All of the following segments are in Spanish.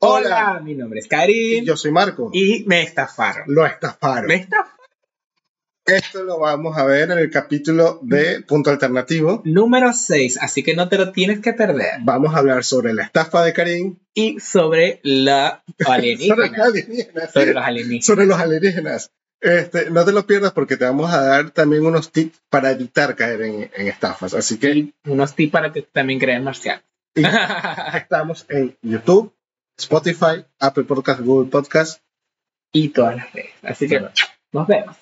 Hola, mi nombre es Karim. Yo soy Marco. Y me estafaron. Lo estafaron. Me estafaron. Esto lo vamos a ver en el capítulo de Punto Alternativo. Número 6, así que no te lo tienes que perder. Vamos a hablar sobre la estafa de Karim. Y sobre la alienígena. sobre los alienígenas. Sobre los alienígenas. Sobre los alienígenas. Este, no te lo pierdas porque te vamos a dar también unos tips para evitar caer en, en estafas. Así que Y unos tips para que también crean marcianos. y estamos en YouTube, Spotify, Apple Podcast, Google Podcast. y todas las redes. Así que nos vemos.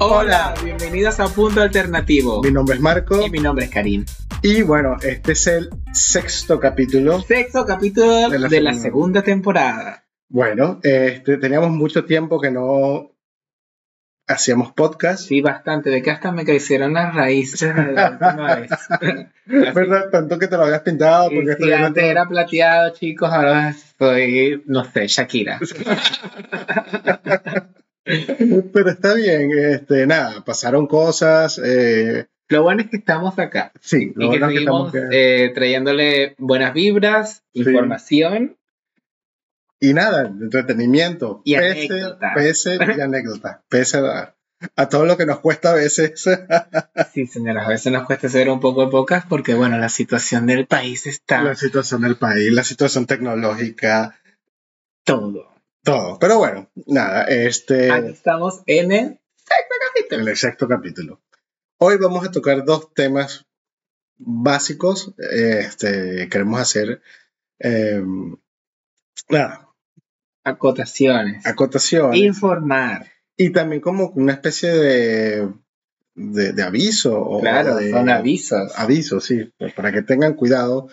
Hola, bienvenidos a Punto Alternativo. Mi nombre es Marco Y mi nombre es Karim. y bueno, este es el sexto capítulo. Sexto capítulo De de la la, segunda. segunda temporada. Bueno, este, teníamos mucho tiempo que no hacíamos podcast. Sí, bastante. De que hasta me crecieron las raíces de la última vez. Así- ¿Verdad? Tanto que te lo habías pintado porque Sí, no antes te- era plateado, chicos, ahora soy, no sé, Shakira. Pero está bien, este, nada, pasaron cosas. eh, Lo bueno es que estamos acá sí, lo y que bueno es que estamos eh, trayéndole buenas vibras, Sí. información. Y nada, entretenimiento. Y pese, pese y anécdotas. Pese a, a todo lo que nos cuesta a veces. Sí, señoras, a veces nos cuesta hacer un poco de pocas porque, bueno, la situación del país está la situación del país, la situación tecnológica, todo. todo. Pero bueno, nada, este. Aquí estamos en el sexto capítulo. el sexto capítulo. Hoy vamos a tocar dos temas básicos. Este, queremos hacer eh, nada, Acotaciones. acotaciones Informar. y también como una especie de, de, de aviso. O Claro, de, son avisos. Aviso, sí, pues, para que tengan cuidado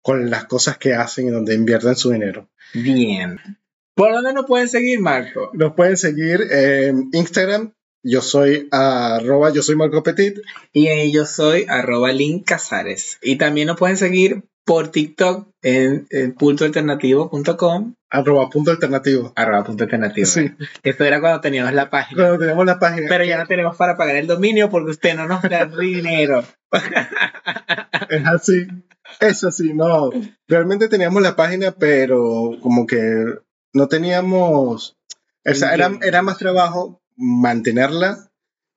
con las cosas que hacen y donde invierten su dinero. Bien. ¿Por dónde nos pueden seguir, Marco? Nos pueden seguir en Instagram. Yo soy arroba, yo soy Marco Petit. Y yo soy arroba Link Casares. Y también nos pueden seguir por TikTok en, en puntoalternativo.com Arroba punto alternativo. arroba punto alternativo. Sí. Esto era cuando teníamos la página. Cuando tenemos la página. Pero ya no tenemos para pagar el dominio porque usted no nos da dinero. Es así. Es así, no. Realmente teníamos la página, pero como que no teníamos. O sea, era, era más trabajo mantenerla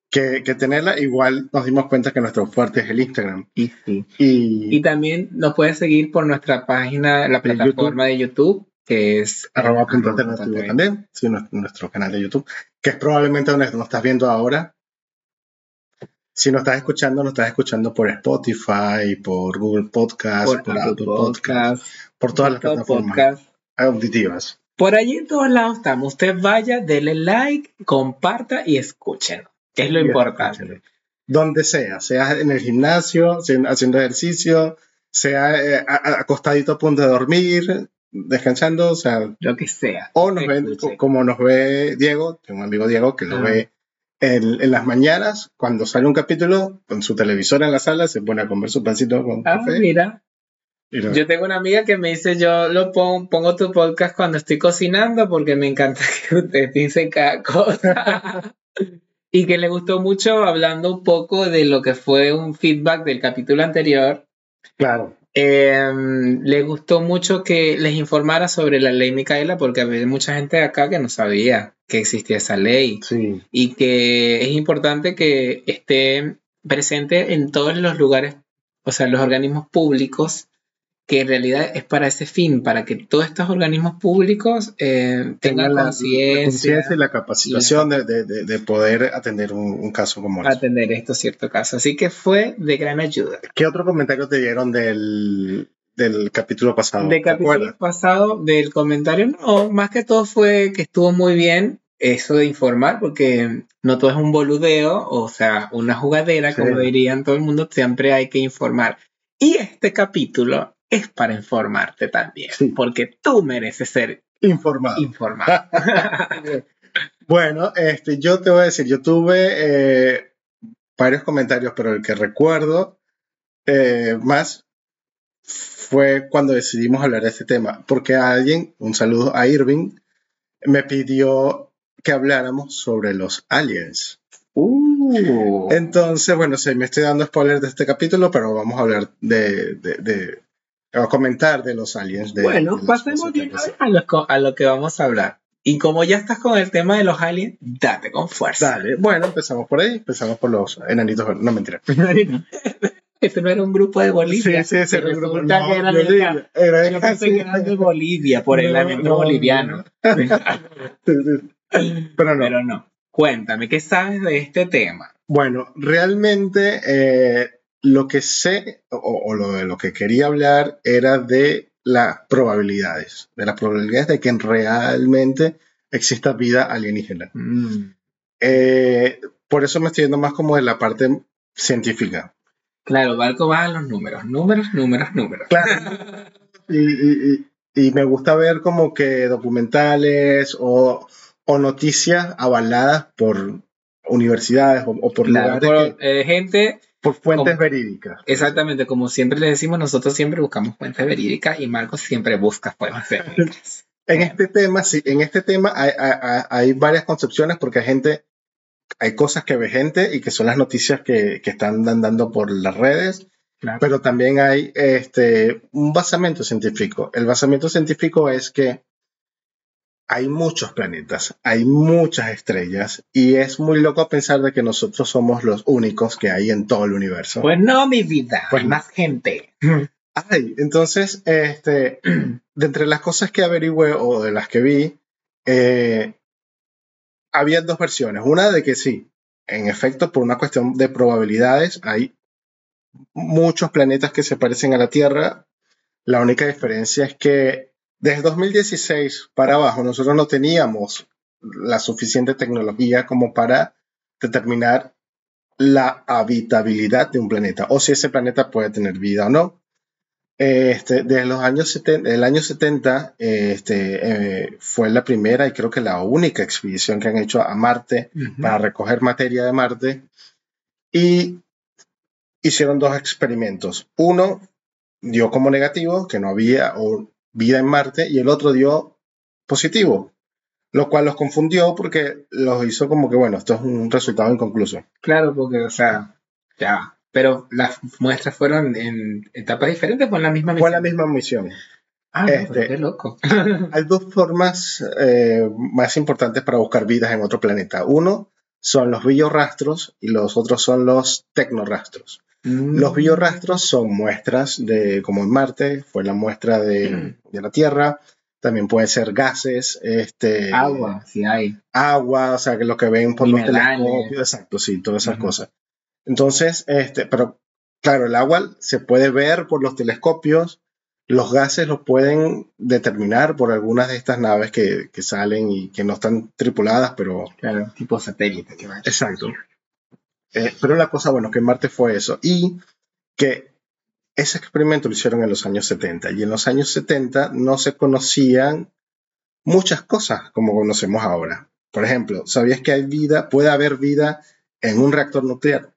que, que tenerla. Igual nos dimos cuenta que nuestro fuerte es el Instagram. Y sí. Y, Y también nos pueden seguir por nuestra página, la plataforma de YouTube, que es arroba punto alternativo punto también. Sí, nuestro, nuestro canal de YouTube, que es probablemente donde nos estás viendo ahora. Si nos estás escuchando, nos estás escuchando por Spotify, por Google Podcast, por por, Apple Apple Podcast, Podcast, por todas las plataformas Podcast. auditivas. Por allí en todos lados estamos. Usted vaya, dele like, comparta y escuchen. Es lo importante. Donde sea, sea en el gimnasio, haciendo ejercicio, sea eh, acostadito a punto de dormir, descansando, o sea, Lo que sea. o nos ven, como nos ve Diego, tengo un amigo Diego que lo Ah. ve en, en las mañanas, cuando sale un capítulo, con su televisor en la sala, se pone a comer su pancito con Ah, café. mira. lo- Yo tengo una amiga que me dice, yo lo pongo, pongo tu podcast cuando estoy cocinando porque me encanta que ustedes dicen cada cosa. Y que le gustó mucho hablando un poco de lo que fue un feedback del capítulo anterior. claro, Eh, le gustó mucho que les informara sobre la ley Micaela porque había mucha gente acá que no sabía que existía esa ley. Sí, y que es importante que esté presente en todos los lugares, o sea, los organismos públicos, que en realidad es para ese fin, para que todos estos organismos públicos eh, tengan la, la conciencia y la capacitación de, de- de- de poder atender un, un caso como este. atender estos ciertos casos. Así que fue de gran ayuda. ¿Qué otro comentario te dieron del, del capítulo pasado? De ¿Te capítulo pasado, del comentario, no, más que todo fue que estuvo muy bien eso de informar, porque no todo es un boludeo, o sea, una jugadera, Sí. como dirían todo el mundo, siempre hay que informar. Y este capítulo es para informarte también, Sí. porque tú mereces ser Informado. informado. Bueno, este, yo te voy a decir, yo tuve eh, varios comentarios, pero el que recuerdo eh, más fue cuando decidimos hablar de este tema, porque alguien, un saludo a Irving, me pidió que habláramos sobre los aliens. Uh. Entonces, bueno, sí, me estoy dando spoilers de este capítulo, pero vamos a hablar de, de, de- a comentar de los aliens. De, bueno, de pasemos de una extraterrestres. vez a lo, a lo que vamos a hablar. Y como ya estás con el tema de los aliens, date con fuerza. Dale, bueno, empezamos por ahí, empezamos por los enanitos verdes. No, mentira. Ese no era un grupo de Bolivia. Sí, sí, Y era un grupo- no, que era yo de era- Yo pensé que eran de Bolivia por el No, lamento no, boliviano. Pero no. Pero no. Cuéntame, ¿qué sabes de este tema? Bueno, realmente eh, lo que sé o, o lo de lo que quería hablar era de las probabilidades, de las probabilidades de que realmente exista vida alienígena. Mm, Eh, por eso me estoy yendo más como de la parte científica. Claro, Barco va a los números. Números, números, números. Claro. y, y- y- y me gusta ver como que documentales o, o noticias avaladas por universidades o, o por Claro, lugares por, que- eh, gente, por fuentes como- verídicas. exactamente como siempre le decimos, nosotros siempre buscamos fuentes verídicas y Marcos siempre busca fuentes verídicas. En este tema, sí, en este tema hay, hay- hay varias concepciones porque hay gente, hay cosas que ve gente y que son las noticias que, que están dando por las redes, Claro. pero también hay este, un basamento científico. El basamento científico es que hay muchos planetas, hay muchas estrellas y es muy loco pensar de que nosotros somos los únicos que hay en todo el universo. Pues no, mi vida, Pues hay más gente. Ay, entonces, este, de entre las cosas que averigüé o de las que vi, eh, había dos versiones. Una de que sí, en efecto, por una cuestión de probabilidades, hay muchos planetas que se parecen a la Tierra. La única diferencia es que desde 2016 para abajo nosotros no teníamos la suficiente tecnología como para determinar la habitabilidad de un planeta o si ese planeta puede tener vida o no. Este, desde los años 70, el año 70 este, eh, fue la primera y creo que la única expedición que han hecho a Marte para recoger materia de Marte y hicieron dos experimentos. Uno dio como negativo que no había o, vida en Marte y el otro dio positivo, lo cual los confundió porque los hizo como que, bueno, esto es un resultado inconcluso. Claro, porque, o sea, ya. Pero las muestras fueron en etapas diferentes o en la misma Fue la misión? misma misión. Ah, este- qué loco. Hay dos formas eh, más importantes para buscar vidas en otro planeta. Uno son los biorrastros y los otros son los tecnorrastros. Los Mm. biorrastros son muestras de, como en Marte, fue la muestra de, de la Tierra. También pueden ser gases, este, Agua, sí hay. agua, o sea, que lo que ven por los telescopios, exacto, sí, todas esas cosas. Entonces, este, pero claro, el agua se puede ver por los telescopios, los gases los pueden determinar por algunas de estas naves que, que salen y que no están tripuladas, pero Claro, tipo satélite que. Exacto. Eh, pero la cosa, bueno, que Marte fue eso. Y que ese experimento lo hicieron en los años 70. Y en los años 70 no se conocían muchas cosas como conocemos ahora. Por ejemplo, ¿sabías que hay vida, puede haber vida en un reactor nuclear?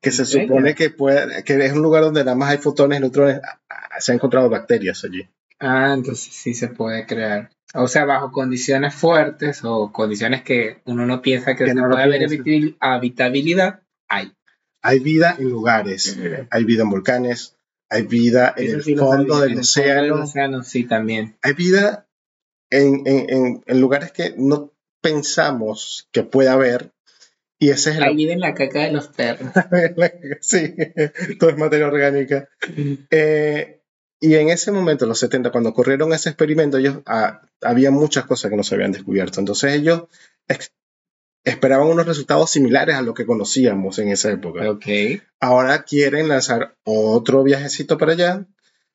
Que se supone que, puede, que es un lugar donde nada más hay fotones, neutrones. Ah, ah, Se han encontrado bacterias allí. Ah, entonces sí se puede crear. O sea, bajo condiciones fuertes o condiciones que uno no piensa que, Que se no puede haber piensa. habitabilidad, hay. Hay vida en lugares, hay vida en volcanes, hay vida en el sí fondo del En el océano. fondo del océano, sí, también. hay vida en, en- en- lugares que no pensamos que pueda haber. Y ese es Hay el... vida en la caca de los perros. sí, todo es materia orgánica. Eh, y en ese momento, en los 70, cuando ocurrieron ese experimento, ellos ah, había muchas cosas que no se habían descubierto. Entonces ellos esperaban unos resultados similares a lo que conocíamos en esa época. ok. Ahora quieren lanzar otro viajecito para allá,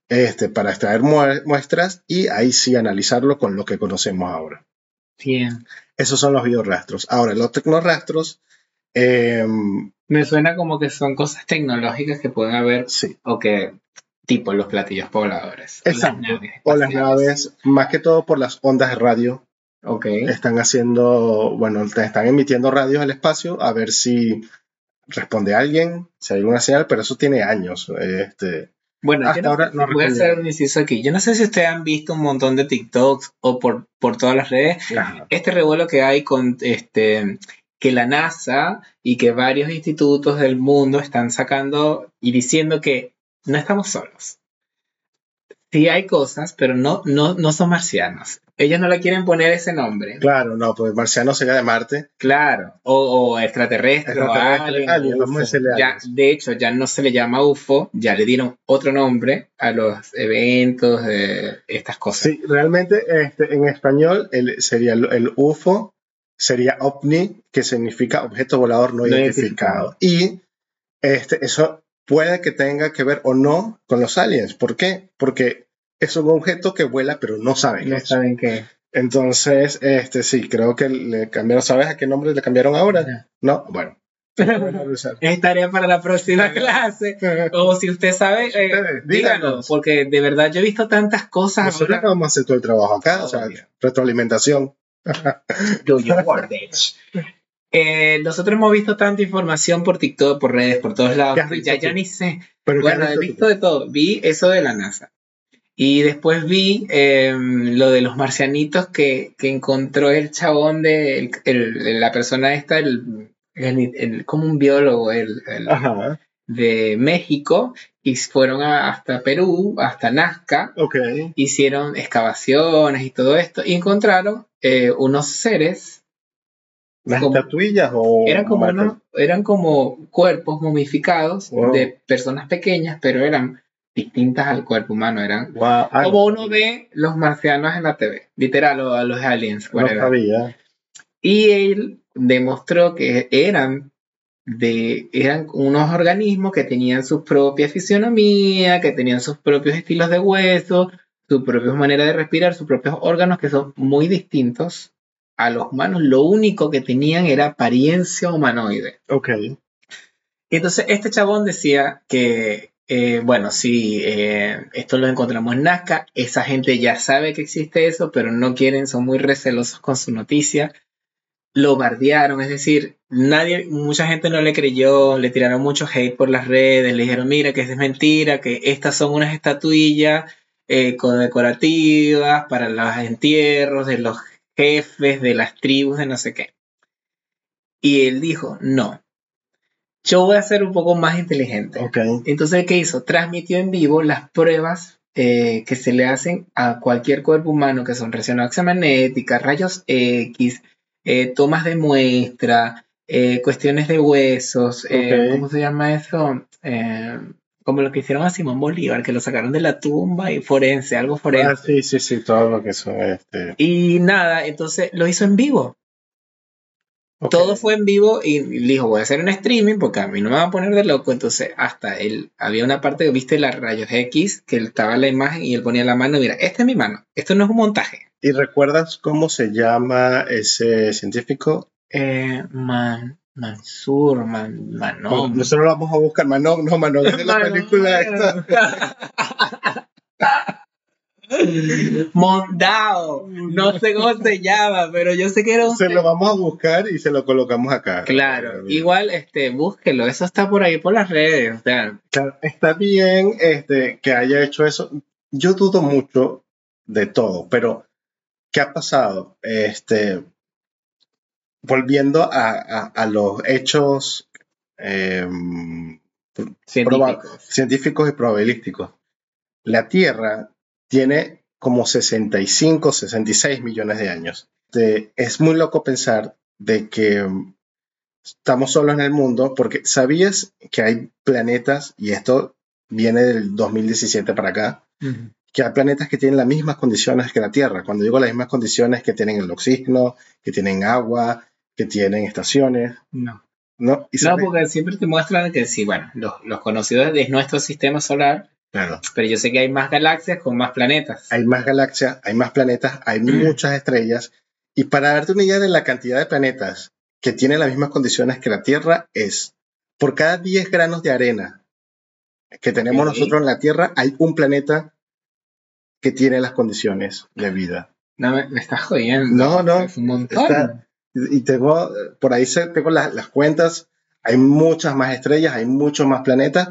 este, para extraer mue- muestras y ahí sí analizarlo con lo que conocemos ahora. Bien. Esos son los biorrastros. Ahora, los tecnorrastros, eh, Me suena como que son cosas tecnológicas que pueden haber, sí, o que, tipo los platillos pobladores. o las Exacto. naves o las naves, más que todo por las ondas de radio, Ok. están haciendo, bueno, te están emitiendo radios al espacio a ver si responde alguien, si hay alguna señal, pero eso tiene años. Este, Bueno, Hasta no- ahora no voy a hacer un inciso aquí. Yo no sé si ustedes han visto un montón de TikToks o por, por todas las redes. Este revuelo que hay con este que la NASA y que varios institutos del mundo están sacando y diciendo que no estamos solos. Sí hay cosas, pero no, no, no son marcianos. Ellos no le quieren poner ese nombre. Claro, no, pues marciano sería de Marte. Claro, o, o extraterrestre, Extraterrestre, alien, alien, vamos a UFO. decirle Ya, aliens. de hecho, ya no se le llama UFO, ya le dieron otro nombre a los eventos de estas cosas. Sí, realmente este, en español el, sería el, el UFO, sería OVNI, que significa objeto volador no, No identificado. Y este, eso puede que tenga que ver o no con los aliens. ¿Por qué? Porque es un objeto que vuela, pero no saben. No saben qué. Entonces, este, sí, creo que le cambiaron. ¿Sabes a qué nombre le cambiaron ahora? No, bueno. Es tarea para la próxima clase. O si usted sabe, eh, Ustedes, díganos, díganos. porque de verdad yo he visto tantas cosas. Nosotros ahora. vamos a hacer todo el trabajo acá, o sea, Obvio. retroalimentación. Do your work. Eh, nosotros hemos visto tanta información por TikTok, por redes, por todos lados. ¿Qué has visto Ya, ya tú? ni sé. Pero Bueno, ¿qué he visto de todo. Vi eso de la NASA. Y después vi eh, lo de los marcianitos que, que encontró el chabón de el- el- la persona esta, el, el- como un biólogo de México, y fueron a- hasta Perú, hasta Nazca, ok. hicieron excavaciones y todo esto, y encontraron eh, unos seres, ¿Las estatuillas o...? eran como, unos- eran como cuerpos momificados Wow. de personas pequeñas, pero eran distintas al cuerpo humano, eran Wow, ah, como uno ve los marcianos en la TV, literal, o a los aliens. No sabía. Y él demostró que eran de eran unos organismos que tenían su propia fisionomía, que tenían sus propios estilos de hueso, su propia manera de respirar, sus propios órganos que son muy distintos a los humanos. Lo único que tenían era apariencia humanoide. Ok. Y entonces este chabón decía que, eh, bueno, sí, eh, esto lo encontramos en Nazca, esa gente ya sabe que existe eso, pero no quieren, son muy recelosos con su noticia. Lo bardearon, es decir, nadie, mucha gente no le creyó, le tiraron mucho hate por las redes, le dijeron, mira, que es mentira, que estas son unas estatuillas eh, condecorativas para los entierros de los jefes de las tribus de no sé qué. Y él dijo, no, yo voy a ser un poco más inteligente. Entonces, ¿qué hizo? Transmitió en vivo las pruebas eh, que se le hacen a cualquier cuerpo humano, que son resonancia magnética, rayos X, eh, tomas de muestra, eh, cuestiones de huesos. ¿cómo se llama eso? Como lo que hicieron a Simón Bolívar, que lo sacaron de la tumba y forense, algo forense. Ah, sí, sí, sí, todo lo que son este. Y nada, entonces lo hizo en vivo. Todo fue en vivo y dijo, voy a hacer un streaming porque a mí no me van a poner de loco. Entonces, hasta él, había una parte que viste las rayos X, que él estaba la imagen y él ponía la mano, mira, esta es mi mano, esto no es un montaje. ¿Y recuerdas cómo se llama ese científico? Eh, man, Mansur, man, Manon. Nosotros lo vamos a buscar. Manon, no, Manon, es de la Manon. película esta. Mondao, no sé cómo se llama, pero yo sé que era un... Se lo vamos a buscar y se lo colocamos acá. Claro, igual, este, búsquelo, eso está por ahí por las redes, o sea, Claro, está bien este, que haya hecho eso. Yo dudo mucho de todo, pero ¿qué ha pasado? Este, volviendo a, a- a los hechos em, científicos. científicos y probabilísticos. La Tierra tiene como 65, 66 millones de años. Este, es muy loco pensar de que mm, estamos solos en el mundo porque sabías que hay planetas, y esto viene del 2017 para acá, Ujú. que hay planetas que tienen las mismas condiciones que la Tierra. Cuando digo las mismas condiciones, que tienen el oxígeno, que tienen agua, que tienen estaciones, No. ¿no? Y No, porque siempre te muestran que sí, bueno, los, los conocidos de nuestro sistema solar, Claro. pero yo sé que hay más galaxias con más planetas. hay más galaxias, hay más planetas, hay muchas estrellas. Y para darte una idea de la cantidad de planetas que tienen las mismas condiciones que la Tierra, es por cada 10 granos de arena que tenemos Ok. nosotros en la Tierra, hay un planeta que tiene las condiciones de vida. No, me, me estás jodiendo. No, no, Es un montón. está- Y tengo, por ahí tengo las, las cuentas, hay muchas más estrellas, hay muchos más planetas,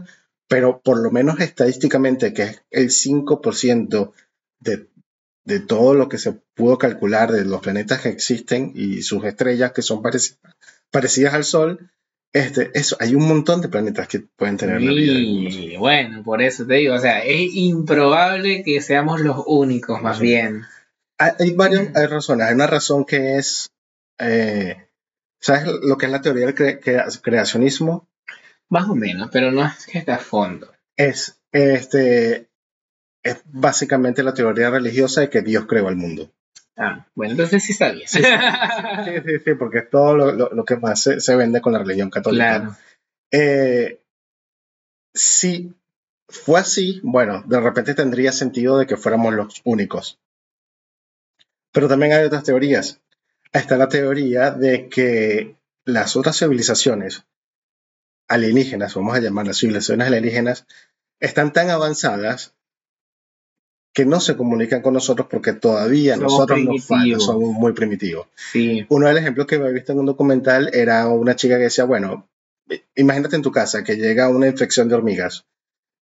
pero por lo menos estadísticamente, que es el 5% de, de todo lo que se pudo calcular de los planetas que existen y sus estrellas que son parecidas parecidas al Sol. Este, eso, hay un montón de planetas que pueden tener la vida. Y bueno, por eso te digo, o sea, es improbable que seamos los únicos, más Sí. bien. Hay, hay varias hay razones. Hay una razón que es, eh, ¿sabes lo que es la teoría del cre- crea- creacionismo? Más o menos, pero no es que esté a fondo. Es, este, es básicamente la teoría religiosa de que Dios creó el mundo. Ah, bueno, entonces sí sabía. Sí, Sí, sí, sí, porque es todo lo, lo- lo que más se, se vende con la religión católica. claro. Eh, si fue así, bueno, de repente tendría sentido de que fuéramos los únicos. Pero también hay otras teorías. Está la teoría de que las otras civilizaciones alienígenas, vamos a llamarlas civilizaciones alienígenas, están tan avanzadas que no se comunican con nosotros porque todavía Somos nosotros nos falta, primitivos. somos muy primitivos. Sí. Uno de los ejemplos que he visto en un documental era una chica que decía, bueno, imagínate en tu casa que llega una infección de hormigas.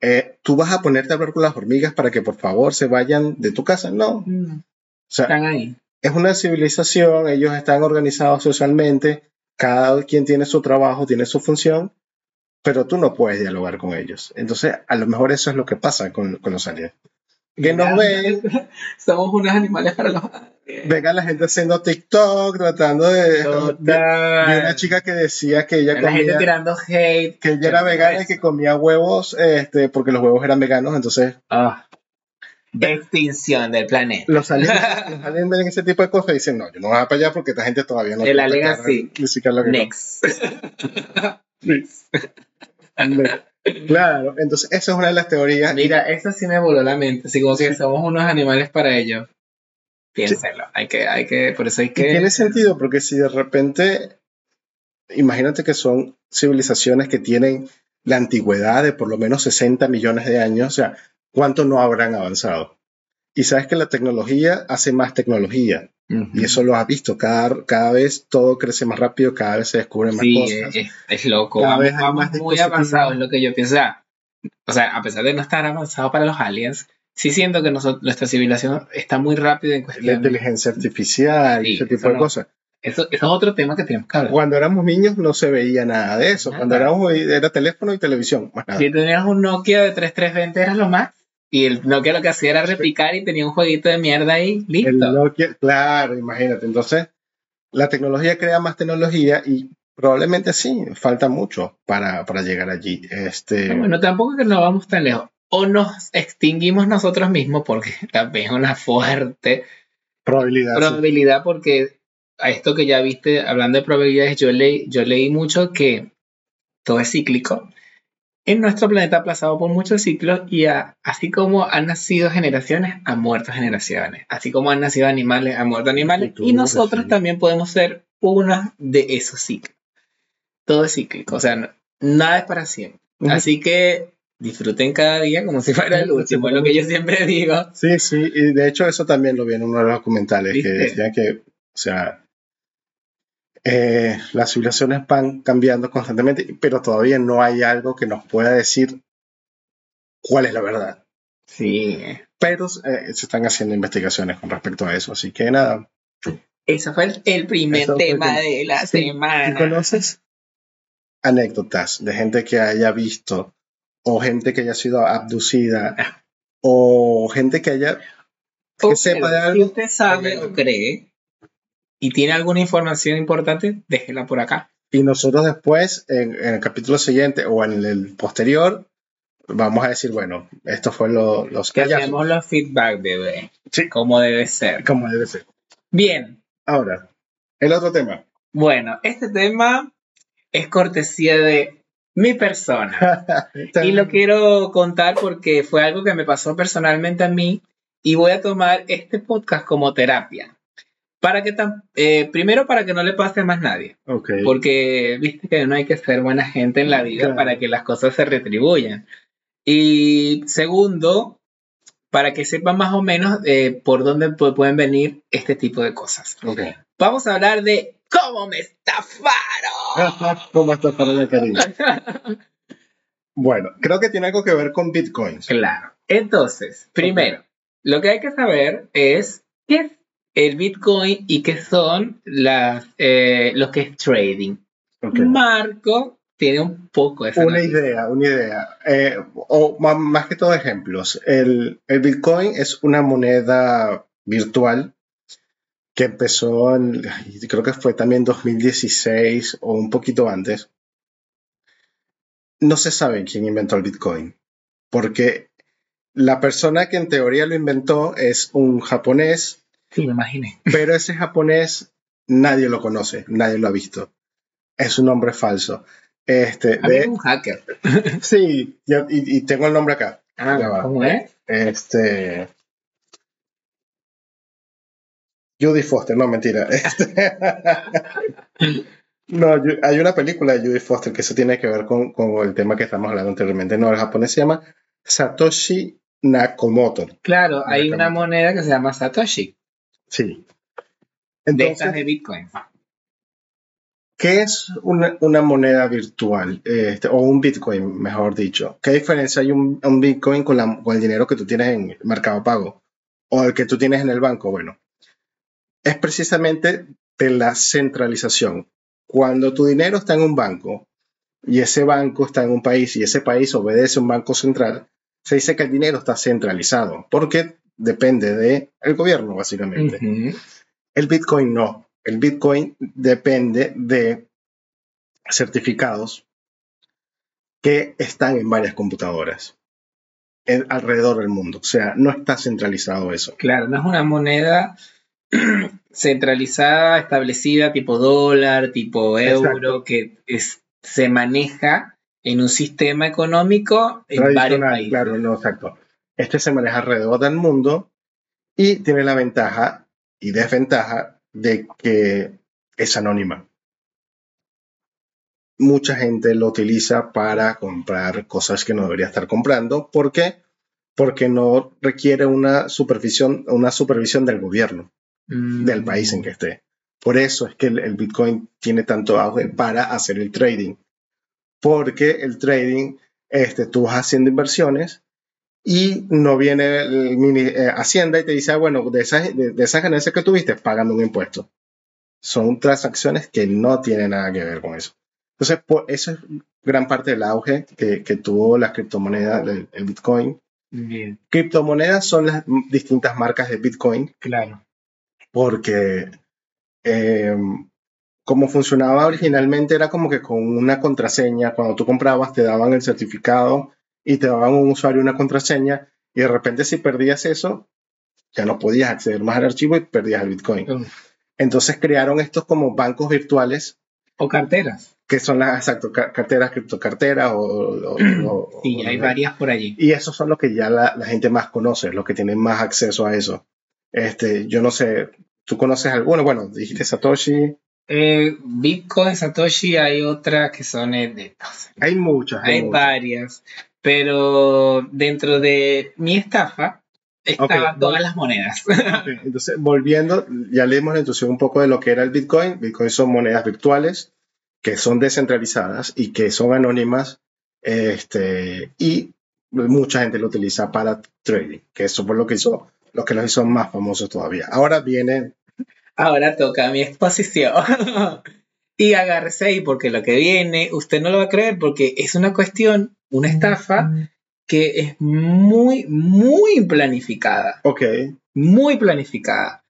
Eh, ¿Tú vas a ponerte a hablar con las hormigas para que por favor se vayan de tu casa? No. Mm, O sea, Están ahí. Es una civilización, ellos están organizados socialmente, cada quien tiene su trabajo, tiene su función, pero tú no puedes dialogar con ellos. Entonces, a lo mejor eso es lo que pasa con, con los aliens. Que nos ven, Somos unos animales para los ven a la gente haciendo TikTok, tratando de... Total. Vi una chica que decía que ella La gente comía, tirando hate. que ella era vegana y que comía huevos, este, porque los huevos eran veganos, entonces Ah. Extinción del planeta. los aliens, los aliens ven ese tipo de cosas y dicen, no, yo no voy a para allá porque esta gente todavía no El alien así. que Next. Claro, entonces esa es una de las teorías. Mira, eso sí me voló la mente. Así como que somos unos animales para ellos. Piénselo. Hay que, hay que, por eso hay Y que. tiene sentido porque si de repente, imagínate que son civilizaciones que tienen la antigüedad de por lo menos 60 millones de años, o sea, ¿cuánto no habrán avanzado? Y sabes que la tecnología hace más tecnología. Ujú. Y eso lo has visto, cada, cada vez todo crece más rápido, cada vez se descubren más Sí, cosas. es, es loco. Cada Vamos, vez hay vamos más muy avanzados, es lo que yo pienso. O sea, a pesar de no estar avanzado para los aliens, sí siento que nosotros, nuestra civilización está muy rápida en La cuestión. inteligencia artificial y Sí, ese tipo de no. cosas. Eso, eso es otro tema que tenemos que hablar. Cuando éramos niños no se veía nada de eso. Nada. Cuando éramos era teléfono y televisión. más nada. Si tenías un Nokia de 3320 era lo más. Y el Nokia lo que hacía era replicar y tenía un jueguito de mierda ahí. Listo. El Nokia, claro, imagínate. Entonces, la tecnología crea más tecnología y probablemente sí, falta mucho para, para llegar allí. Este, Bueno, tampoco que no vamos tan lejos. O nos extinguimos nosotros mismos, porque también es una fuerte probabilidad. sí. probabilidad, porque a esto que ya viste, hablando de probabilidades, yo leí, yo leí mucho que todo es cíclico. En nuestro planeta aplazado por muchos ciclos y así como han nacido generaciones, han muerto generaciones. Así como han nacido animales, han muerto animales. Y nosotros también podemos ser una de esos ciclos. Todo es cíclico, o sea, no- nada es para siempre. Así que disfruten cada día como si fuera el último, es lo que yo siempre digo. Sí, sí, y de hecho eso también lo vi en uno de los documentales, que decían que, o sea, eh, las civilizaciones van cambiando constantemente, pero todavía no hay algo que nos pueda decir cuál es la verdad. Sí, Pero eh, se están haciendo investigaciones con respecto a eso, así que nada. ese fue el, el primer Eso tema de la Sí, ¿Y semana. conoces anécdotas de gente que haya visto o gente que haya sido abducida o gente que haya que O sepa de Si algo? usted sabe o cree y tiene alguna información importante, déjela por acá. Y nosotros después, en, en el capítulo siguiente o en el posterior, vamos a decir, bueno, esto fue lo- los Que hacemos los feedback, bebé. Sí. Como debe ser. Como debe ser. Bien. Ahora, el otro tema. Bueno, este tema es cortesía de mi persona. Y lo quiero contar porque fue algo que me pasó personalmente a mí y voy a tomar este podcast como terapia. Para que tam- eh, primero para que no le pase a más nadie, porque viste que no hay que ser buena gente en la vida Claro. para que las cosas se retribuyan. Y segundo, para que sepan más o menos eh, por dónde pu- pueden venir este tipo de cosas. Vamos a hablar de cómo me estafaron. ¿Cómo la cariño? Bueno, creo que tiene algo que ver con bitcoins. Claro. Entonces, primero, lo que hay que saber es qué es el Bitcoin y qué son las, eh, lo que es trading. Ok. Marco tiene un poco esa Una noticia. idea, una idea. Eh, o ma- más que todo ejemplos. El, el Bitcoin es una moneda virtual que empezó en, creo que fue también 2016 o un poquito antes. No se sabe quién inventó el Bitcoin, porque la persona que en teoría lo inventó es un japonés, Sí, me imaginé. pero ese japonés nadie lo conoce, nadie lo ha visto. Es un nombre falso. Este, A mí de- es un hacker. Sí, y, y tengo el nombre acá. Ah, va. ¿cómo es? Este. Judy Foster, no, mentira. Este- no, hay una película de Judy Foster que eso tiene que ver con, con el tema que estamos hablando anteriormente. No, el japonés se llama Satoshi Nakamoto. Claro, hay una moneda que se llama Satoshi, Sí. de estas de Bitcoin. ¿qué es una, una moneda virtual? Este, o un Bitcoin, mejor dicho. ¿Qué diferencia hay un, un Bitcoin con, la- con el dinero que tú tienes en Mercado Pago? O el que tú tienes en el banco. Bueno, es precisamente de la centralización. Cuando tu dinero está en un banco y ese banco está en un país y ese país obedece a un banco central, se dice que el dinero está centralizado porque depende del gobierno, básicamente. El Bitcoin no. El Bitcoin depende de certificados que están en varias computadoras en- alrededor del mundo. O sea, no está centralizado eso. Claro, no es una moneda centralizada, establecida, tipo dólar, tipo euro, Exacto. que es- se maneja en un sistema económico en varios países. claro, no, exacto. Este se maneja alrededor del mundo y tiene la ventaja y desventaja de que es anónima. Mucha gente lo utiliza para comprar cosas que no debería estar comprando. ¿Por qué? Porque no requiere una supervisión, una supervisión del gobierno, Mm. del país en que esté. Por eso es que el, el Bitcoin tiene tanto auge para hacer el trading. Porque el trading, este, tú vas haciendo inversiones y no viene el mini- eh, Hacienda y te dice, ah, bueno, de esas, de, de esas ganancias que tuviste, pagando un impuesto. Son transacciones que no tienen nada que ver con eso. Entonces, por eso es gran parte del auge que, que tuvo las criptomonedas, el, el Bitcoin. Bien, Criptomonedas son las distintas marcas de Bitcoin claro. porque eh, como funcionaba originalmente era como que con una contraseña, cuando tú comprabas te daban el certificado y te daban un usuario y una contraseña y de repente si perdías eso, ya no podías acceder más al archivo y perdías el Bitcoin. Entonces crearon estos como bancos virtuales O carteras. que son las exacto, ca- carteras, criptocarteras o, o- Sí, o- hay varias por allí. y esos son los que ya la, la gente más conoce, los que tienen más acceso a eso. Este, yo no sé, ¿tú conoces alguno? Bueno, dijiste Satoshi. Eh, Bitcoin, Satoshi, hay otras que son eh, de- Hay muchas. Hay muchas. varias, pero dentro de mi estafa estaban Ok, todas las monedas. Ok, Entonces, volviendo, ya le hemos introducido un poco de lo que era el Bitcoin. Bitcoin son monedas virtuales que son descentralizadas y que son anónimas. Este, y mucha gente lo utiliza para trading, que eso fue lo que hizo, lo que los hizo más famosos todavía. Ahora viene Ahora toca mi exposición. y agárrese ahí porque lo que viene, usted no lo va a creer porque es una cuestión, una estafa que es muy, muy planificada. Ok, Muy planificada.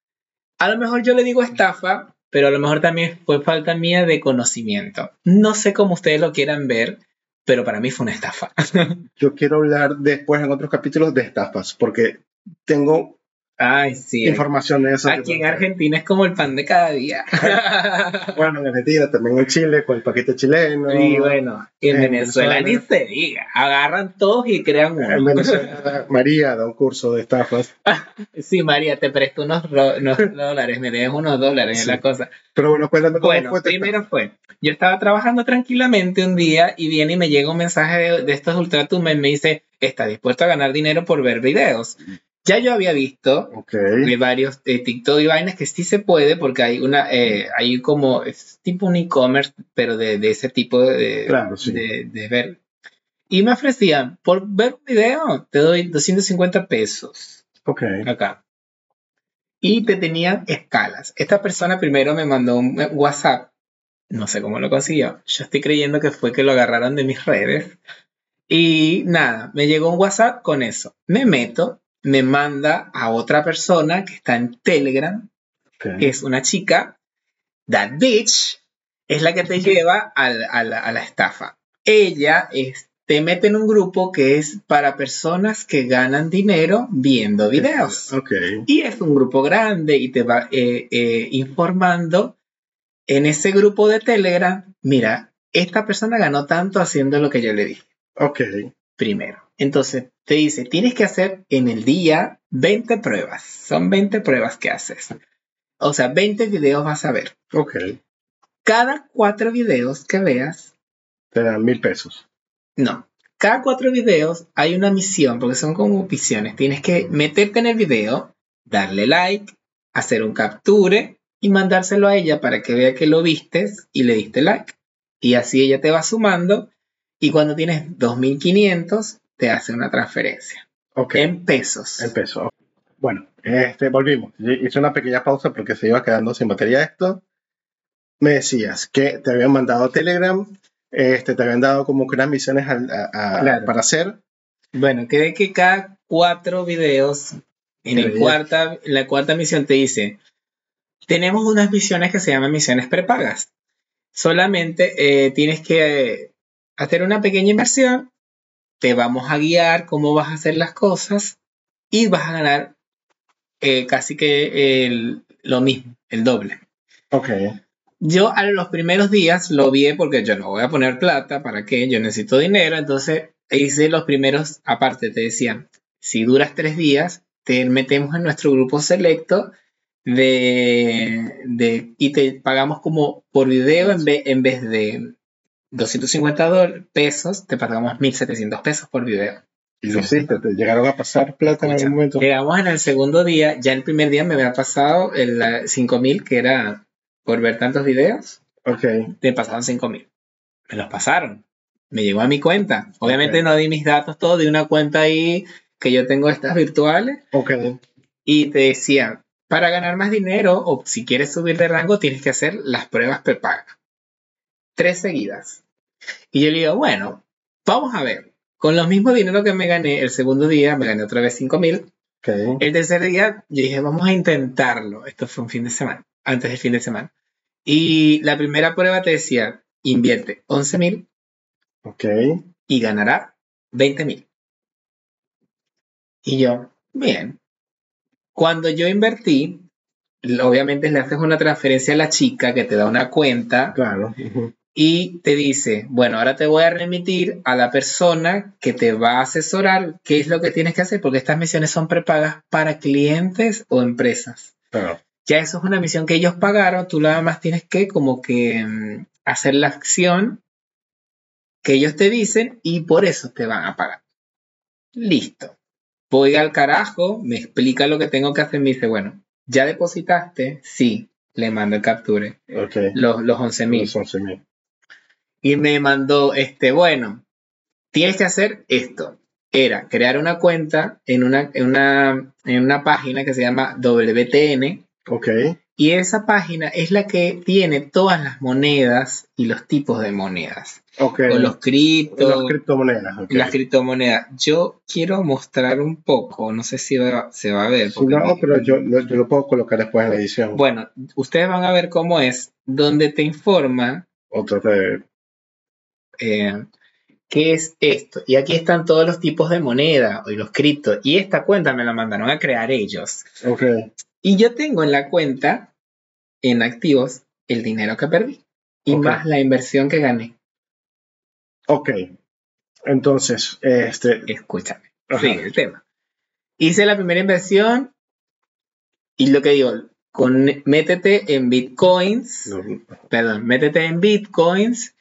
A lo mejor yo le digo estafa, pero a lo mejor también fue falta mía de conocimiento. No sé cómo ustedes lo quieran ver, pero para mí fue una estafa. yo quiero hablar después en otros capítulos de estafas, porque tengo Ay, sí. información de eso. Aquí en Argentina es como el pan de cada día. Bueno, en Argentina, también en Chile, con el paquete chileno. Y bueno, en, En Venezuela, Venezuela. ni se diga. Agarran todos y crean En uno. Venezuela, María da un curso de estafas. Sí, María, te presto unos, unos dólares, me debes unos dólares, es Sí. la cosa. Pero bueno, cuéntame cómo Bueno, fue primero fue, yo estaba trabajando tranquilamente un día y viene y me llega un mensaje de, de estos ultratumba y me dice, ¿está dispuesto a ganar dinero por ver videos? Ya yo había visto Ok. de varios eh, TikTok y vainas que sí se puede porque hay una, eh, hay como, es tipo un e-commerce, pero de, de ese tipo de, Claro, sí. de, de ver. Y me ofrecían, por ver un video, te doy 250 pesos Ok. acá. Y te tenían escalas. Esta persona primero me mandó un WhatsApp No sé cómo lo consiguió. Yo estoy creyendo que fue que lo agarraron de mis redes. Y nada, me llegó un WhatsApp con eso. Me meto, me manda a otra persona que está en Telegram, que es una chica. That bitch es la que te lleva al- a, la, a la estafa. Ella es- te mete en un grupo que es para personas que ganan dinero viendo videos. Ok. Y es un grupo grande y te va eh, eh, informando en ese grupo de Telegram, mira, esta persona ganó tanto haciendo lo que yo le dije Ok. primero. Entonces te dice, tienes que hacer en el día 20 pruebas. Son 20 pruebas que haces. O sea, 20 videos vas a ver. Ok. Cada cuatro videos que veas, Te dan mil pesos. no. Cada cuatro videos hay una misión, porque son como misiones. Tienes que meterte en el video, darle like, hacer un capture y mandárselo a ella para que vea que lo vistes y le diste like. Y así ella te va sumando y cuando tienes 2500 te hace una transferencia Ok. en pesos. El peso. Bueno, este, volvimos. Hice una pequeña pausa porque se iba quedando sin batería esto. Me decías que te habían mandado Telegram, este, te habían dado como que unas misiones a- a- Claro. para hacer. Bueno, de que cada cuatro videos en, el cuarta, en la cuarta misión te dice, tenemos unas misiones que se llaman misiones prepagas. Solamente eh, tienes que hacer una pequeña inversión, te vamos a guiar cómo vas a hacer las cosas y vas a ganar eh, casi que el- lo mismo, el doble. Ok. Yo a los primeros días lo vi porque yo no voy a poner plata, ¿para qué? Yo necesito dinero, entonces hice los primeros, aparte te decían, si duras tres días, te metemos en nuestro grupo selecto de, de y te pagamos como por video en, vez en vez de 250 dol- pesos, te pagamos 1700 pesos por video. Y lo hiciste, te llegaron a pasar plata en algún momento. Llegamos en el segundo día, ya el primer día me había pasado el eh, 5000 que era por ver tantos videos. Ok. me pasaron 5 mil. Me los pasaron. Me llegó a mi cuenta. Obviamente no di mis datos todos, di una cuenta ahí que yo tengo estas virtuales Ok. y te decía, para ganar más dinero o si quieres subir de rango tienes que hacer las pruebas prepagas. Tres seguidas. Y yo le digo, bueno, vamos a ver. Con los mismos dinero que me gané el segundo día, me gané otra vez 5 mil. El tercer día, yo dije, vamos a intentarlo. Esto fue un fin de semana, antes del fin de semana. Y la primera prueba te decía, invierte 11 mil Ok. y ganará 20 mil. Y yo, bien. Cuando yo invertí, obviamente le haces una transferencia a la chica que te da una cuenta Claro. Y te dice, bueno, ahora te voy a remitir a la persona que te va a asesorar qué es lo que tienes que hacer, porque estas misiones son prepagas para clientes o empresas. Claro. Ya eso es una misión que ellos pagaron, tú nada más tienes que como que mm, hacer la acción que ellos te dicen y por eso te van a pagar. Listo. Voy al carajo, me explica lo que tengo que hacer, me dice, bueno, ¿ya depositaste? Sí, le mando el capture, Ok. los, los 11 mil. Los 11 mil. Y me mandó, este, bueno, tienes que hacer esto. Era crear una cuenta en una, en una, en una página que se llama WTN, Ok. y esa página es la que tiene todas las monedas y los tipos de monedas. Ok. O los criptos, Los criptomonedas. las criptomonedas. Yo quiero mostrar un poco, no sé si va- se va a ver. No, mi- pero yo, lo- yo lo puedo colocar después en la edición. Bueno, ustedes van a ver cómo es, donde te informa Otro de. Eh, qué es esto. Y aquí están todos los tipos de moneda y los criptos. Y esta cuenta me la mandaron a crear ellos. Ok. Y yo tengo en la cuenta, en activos, el dinero que perdí. Y Ok. más la inversión que gané. Ok. Entonces, este. Escúchame. Sigue el tema. Hice la primera inversión y lo que digo, con, métete en bitcoins, no, perdón, métete en bitcoins,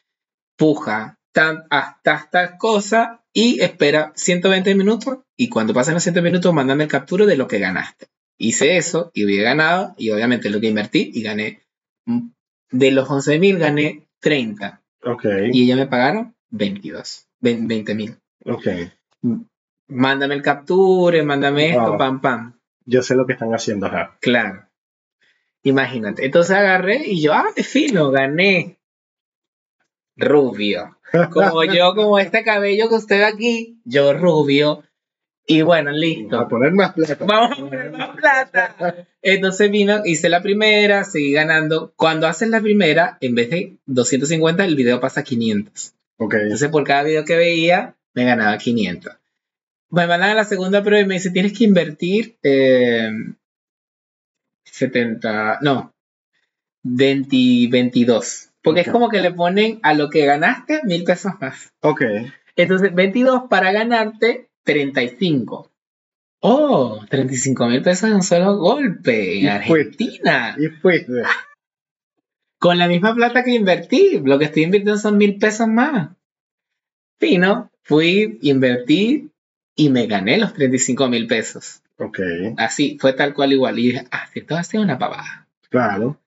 puja tan, hasta esta cosa y espera 120 minutos y cuando pasen los 120 minutos mándame el captura de lo que ganaste. Hice eso y había ganado y obviamente lo que invertí y gané. mm, De los 11.000 gané 30 Ok. y ellos me pagaron 22, 20 mil. Ok. Mándame el capture, mándame esto, pam, pam. Yo sé lo que están haciendo, ajá. Claro. Imagínate. Entonces agarré y yo, ah, de fino, gané. Rubio. Como yo, como este cabello que usted ve aquí, yo rubio. Y bueno, listo. A poner más plata. Vamos a poner más plata. Entonces vino, hice la primera, seguí ganando. Cuando haces la primera, en vez de 250, el video pasa a 500. Ok. Entonces por cada video que veía, me ganaba 500. Me mandan a la segunda prueba y me dice, tienes que invertir eh, 70, no, 20, 22. Porque es como que le ponen a lo que ganaste mil pesos más. Ok. Entonces, 22 para ganarte 35. Oh, 35 mil pesos en un solo golpe en Y fuiste. Argentina. Y fuiste. Con la misma plata que invertí. Lo que estoy invirtiendo son mil pesos más. Fino, fui, invertí y me gané los 35 mil pesos. Ok. Así, fue tal cual igual. Y dije, ah, esto ha sido una pavada. Claro.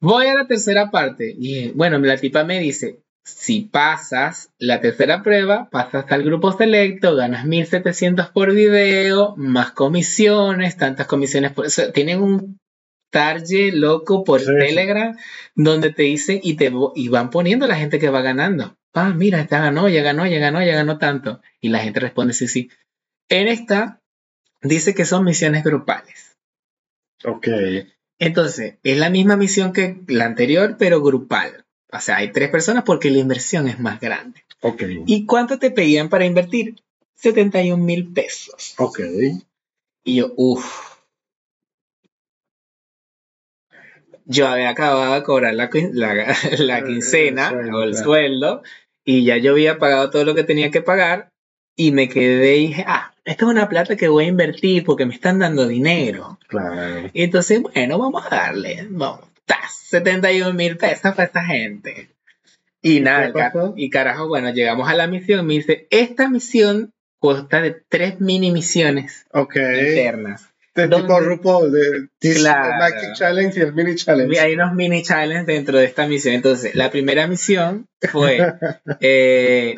Voy a la tercera parte. Y bueno, la tipa me dice, si pasas la tercera prueba, pasas al grupo selecto, ganas 1700 por video, más comisiones, tantas comisiones por eso. Tienen un target loco por Sí. Telegram donde te dicen y te y van poniendo la gente que va ganando. Ah, mira, esta ganó, ya ganó, ya ganó, ya ganó tanto. Y la gente responde sí, sí. En esta dice que son misiones grupales. Ok. Entonces, es la misma misión que la anterior, pero grupal. O sea, hay tres personas porque la inversión es más grande. Ok. ¿Y cuánto te pedían para invertir? 71 mil pesos. Ok. Y yo, uff. Yo había acabado de cobrar la, la, El- quincena el sueldo, o el claro. sueldo y ya yo había pagado todo lo que tenía que pagar y me quedé y dije, ah, esta es una plata que voy a invertir porque me están dando dinero. Claro. Y entonces, bueno, vamos a darle. Vamos. ¡Tas! 71 mil pesos para esta gente. Y nada, y carajo, bueno, llegamos a la misión. Me dice, esta misión consta de tres mini misiones internas. De tipo RuPaul, de Claro. Magic Challenge y el Mini Challenge. Hay unos mini challenges dentro de esta misión. Entonces, la primera misión fue, eh,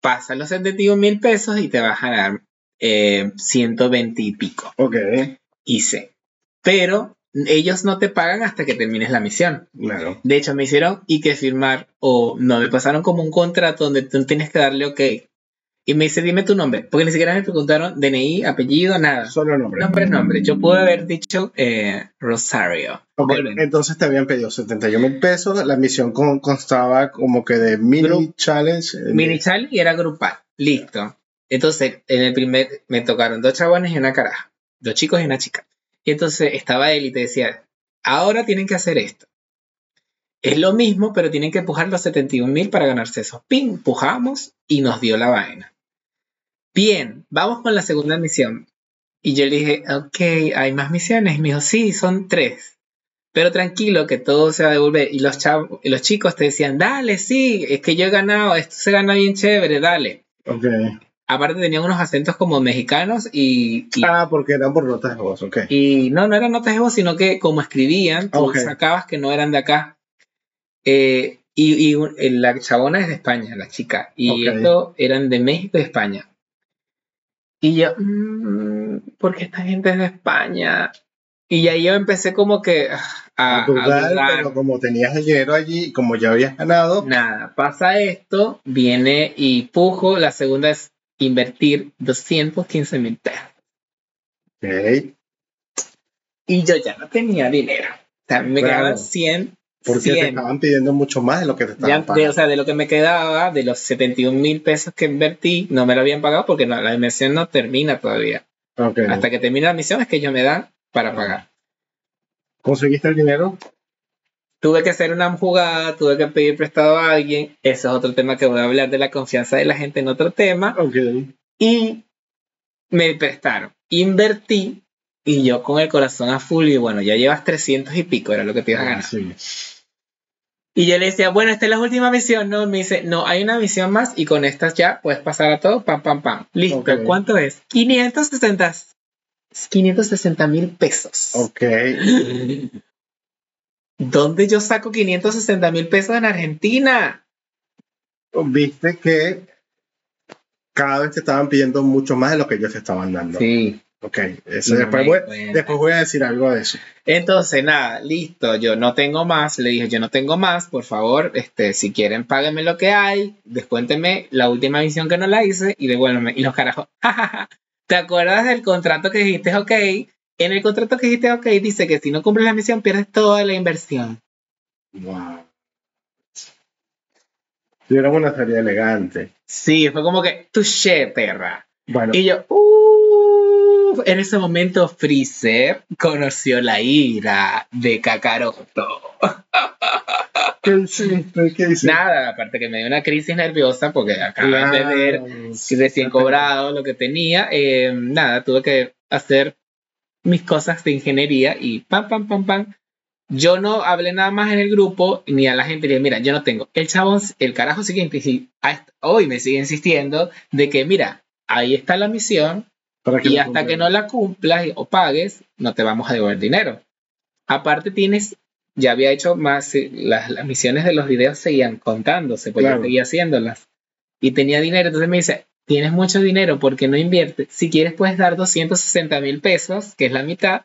pasa los 71 mil pesos y te vas a ganar eh, 120 y pico. Ok. Hice. Pero ellos no te pagan hasta que termines la misión. Claro. De hecho, me hicieron y que firmar, o no, me pasaron como un contrato donde tú tienes que darle OK. Y me dice, dime tu nombre, porque ni siquiera me preguntaron DNI, apellido, nada. Solo nombre. Nombre, nombre. Yo pude haber dicho eh, Rosario. Ok, Volvemos. Entonces te habían pedido 71 mil pesos. La misión con- constaba como que de mini Gru- challenge. eh, Mini challenge y era grupal. Listo. Entonces, en el primer, me tocaron dos chabones y una caraja. Dos chicos y una chica. Y entonces estaba él y te decía, ahora tienen que hacer esto. Es lo mismo, pero tienen que empujar los 71 mil para ganarse esos pin. Empujamos y nos dio la vaina. Bien, vamos con la segunda misión. Y yo le dije, ok, hay más misiones. Y me dijo, sí, son tres. Pero tranquilo, que todo se va a devolver. Y los, chavos, los chicos te decían, dale, sí, es que yo he ganado, esto se gana bien chévere, dale. Ok. Aparte tenían unos acentos como mexicanos y, y, Ah, porque eran por notas de voz. Ok. y no, no eran notas de voz, sino que como escribían, tú Ok. sacabas que no eran de acá. Eh, y, y eh, la chabona es de España, la chica. Y Ok. estos eran de México y España. Y yo, mm, ¿por qué esta gente es de España? Y ahí yo empecé como que ah, a, A dudar, a dudar. pero como tenías el dinero allí, como ya habías ganado, Nada, pasa esto, viene y pujo. La segunda es invertir 215 mil pesos. ok, Y yo ya no tenía dinero. O sea, me quedaban 100. porque te 100. estaban pidiendo mucho más de lo que te Ya, estaban o pagando. sea, de lo que me quedaba, de los 71 mil pesos que invertí, no me lo habían pagado porque no, la inversión no termina todavía. Ok. Hasta que termine la misión es que ellos me dan para pagar. ¿Conseguiste el dinero? Tuve que hacer una jugada, tuve que pedir prestado a alguien. Ese es otro tema que voy a hablar de la confianza de la gente en otro tema. Ok. y me prestaron. Invertí y yo con el corazón a full y bueno, ya llevas 300 y pico, era lo que te ibas a ganar. Sí. Y yo le decía, bueno, esta es la última misión, ¿no? Me dice, no, hay una misión más y con estas ya puedes pasar a todo, pam, pam, pam. Listo. ¿cuánto es? 560. 560 mil pesos. Ok. ¿Dónde yo saco 560 mil pesos en Argentina? Viste que cada vez te estaban pidiendo mucho más de lo que ellos te estaban dando. Sí. Ok, eso No después, voy, después a decir algo de eso. Entonces, nada, listo, yo no tengo más, le dije, yo no tengo más, por favor, este, si quieren, páguenme lo que hay, descuéntenme la última misión que no la hice y devuélveme. Y los carajos, ¿te acuerdas del contrato que dijiste, ok? En el contrato que dijiste, ok, dice que si no cumples la misión pierdes toda la inversión. Wow. Tuvieron una salida elegante. Sí, fue como que, touché, perra. Bueno, Y yo, uff, en ese momento Freezer conoció la ira de Kakaroto. ¿qué hiciste? ¿Qué hiciste? Nada, aparte que me dio una crisis nerviosa porque acababa de ver recién cobrado lo que tenía. eh, nada, tuve que hacer mis cosas de ingeniería y pam, pam, pam, pam. Yo no hablé nada más en el grupo ni a la gente. Le dije, mira, yo no tengo. El chabón, el carajo sigue insisti- hasta hoy me sigue insistiendo de que, mira, ahí está la misión Para y hasta que no la cumplas o pagues, no te vamos a devolver dinero. Aparte tienes, ya había hecho más, eh, las, las misiones de los videos seguían contándose, pues Claro. yo seguía haciéndolas. Y tenía dinero, entonces me dice, tienes mucho dinero, porque no inviertes? Si quieres puedes dar 260 mil pesos, que es la mitad,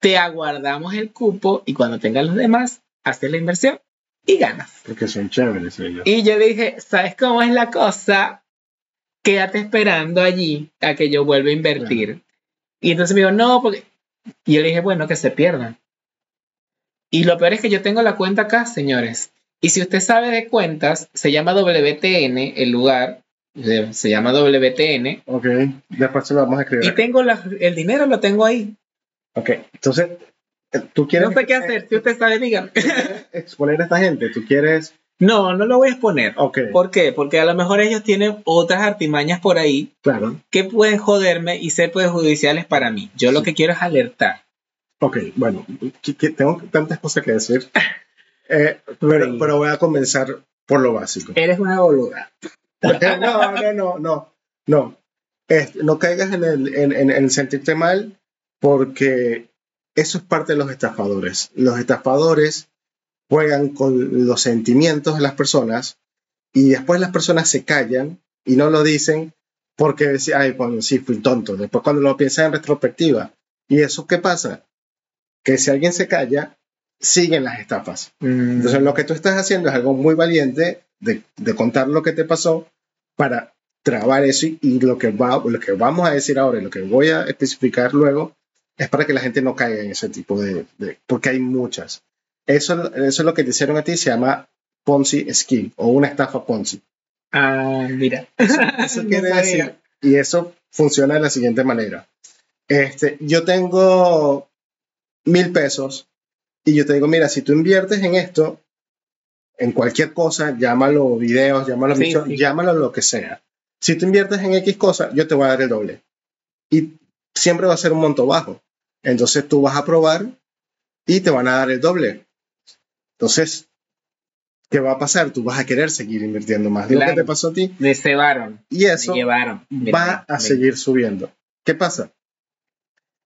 te aguardamos el cupo y cuando tengas los demás, haces la inversión y ganas. Porque son chéveres ellos. Y yo le dije, ¿sabes cómo es la cosa? Quédate esperando allí a que yo vuelva a invertir. Y entonces me dijo, no, porque... Y yo le dije, bueno, que se pierdan. Y lo peor es que yo tengo la cuenta acá, señores. Y si usted sabe de cuentas, se llama WTN, el lugar, se, llama WTN, Ok, después se lo vamos a escribir. y tengo la- el dinero, lo tengo ahí. Ok, entonces, eh, tú quieres No sé qué hacer, si usted sabe, dígame. exponer a esta gente, tú quieres. No, no lo voy a exponer. Ok, ¿Por qué? Porque a lo mejor ellos tienen otras artimañas por ahí claro. que pueden joderme y ser perjudiciales para mí. Yo lo que quiero es alertar. Ok, bueno, tengo tantas cosas que decir. Eh, pero, Sí. pero voy a comenzar por lo básico. Eres una boluda. No, no, no, no. No, Este, no caigas en el, en, en- en sentirte mal porque eso es parte de los estafadores. Los estafadores juegan con los sentimientos de las personas y después las personas se callan y no lo dicen porque decían, ay, bueno, sí, fui tonto. Después cuando lo piensan en retrospectiva. ¿Y eso qué pasa? Que si alguien se calla, siguen las estafas. Entonces lo que tú estás haciendo es algo muy valiente de, de contar lo que te pasó para trabar eso y, y lo, que va, lo que vamos a decir ahora y lo que voy a especificar luego es para que la gente no caiga en ese tipo de... de- porque hay muchas. Eso, eso es lo que te hicieron a ti, se llama Ponzi Scheme o una estafa Ponzi. Ah, mira. Eso No quiere sabía. decir, y eso funciona de la siguiente manera. Este, yo tengo mil pesos y yo te digo, mira, si tú inviertes en esto, en cualquier cosa, llámalo videos, llámalo Sí, llámalo lo que sea. Si tú inviertes en X cosa, yo te voy a dar el doble. Y siempre va a ser un monto bajo. Entonces tú vas a probar y te van a dar el doble. Entonces, ¿qué va a pasar? Tú vas a querer seguir invirtiendo más. Lo que Claro. te pasó a ti. Me cebaron. Y eso me llevaron. Va a seguir subiendo. ¿Qué pasa?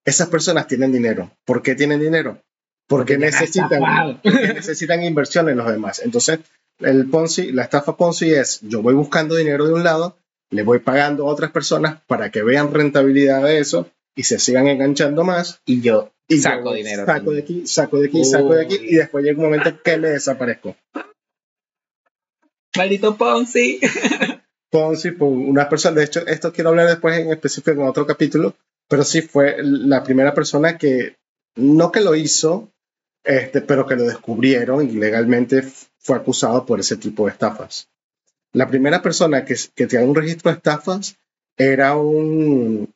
Esas personas tienen dinero. ¿Por qué tienen dinero? Porque, necesitan, porque necesitan inversión en los demás. Entonces, el Ponzi, la estafa Ponzi es, yo voy buscando dinero de un lado, le voy pagando a otras personas para que vean rentabilidad de eso y se sigan enganchando más. Y yo Y saco yo dinero. Saco de aquí, saco de aquí, saco de aquí, y después llega un momento que me desaparezco. Maldito Ponzi. Ponzi por una persona. De hecho, esto quiero hablar después en específico en otro capítulo, pero sí fue la primera persona que, no que lo hizo, este, pero que lo descubrieron y legalmente fue acusado por ese tipo de estafas. La primera persona que, que tenía un registro de estafas era un,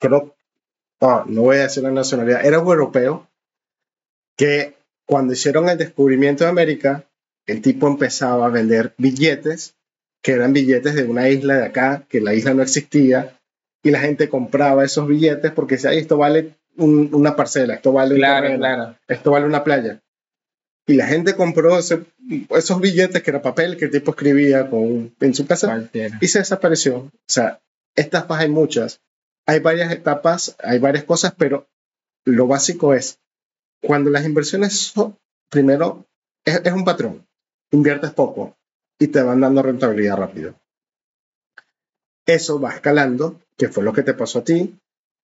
creo, ah, no voy a decir la nacionalidad, era un europeo que cuando hicieron el descubrimiento de América, el tipo empezaba a vender billetes que eran billetes de una isla de acá, que la isla no existía, y la gente compraba esos billetes porque decía, "Ay, esto vale un- una parcela, esto vale un Claro, terreno, claro. esto vale una playa. Y la gente compró ese- esos billetes que era papel que el tipo escribía con, en su casa Cualquiera. y se desapareció. O sea, estafas hay muchas. Hay varias etapas, hay varias cosas, pero lo básico es, cuando las inversiones son, primero, es, es un patrón. Inviertes poco y te van dando rentabilidad rápido. Eso va escalando, que fue lo que te pasó a ti,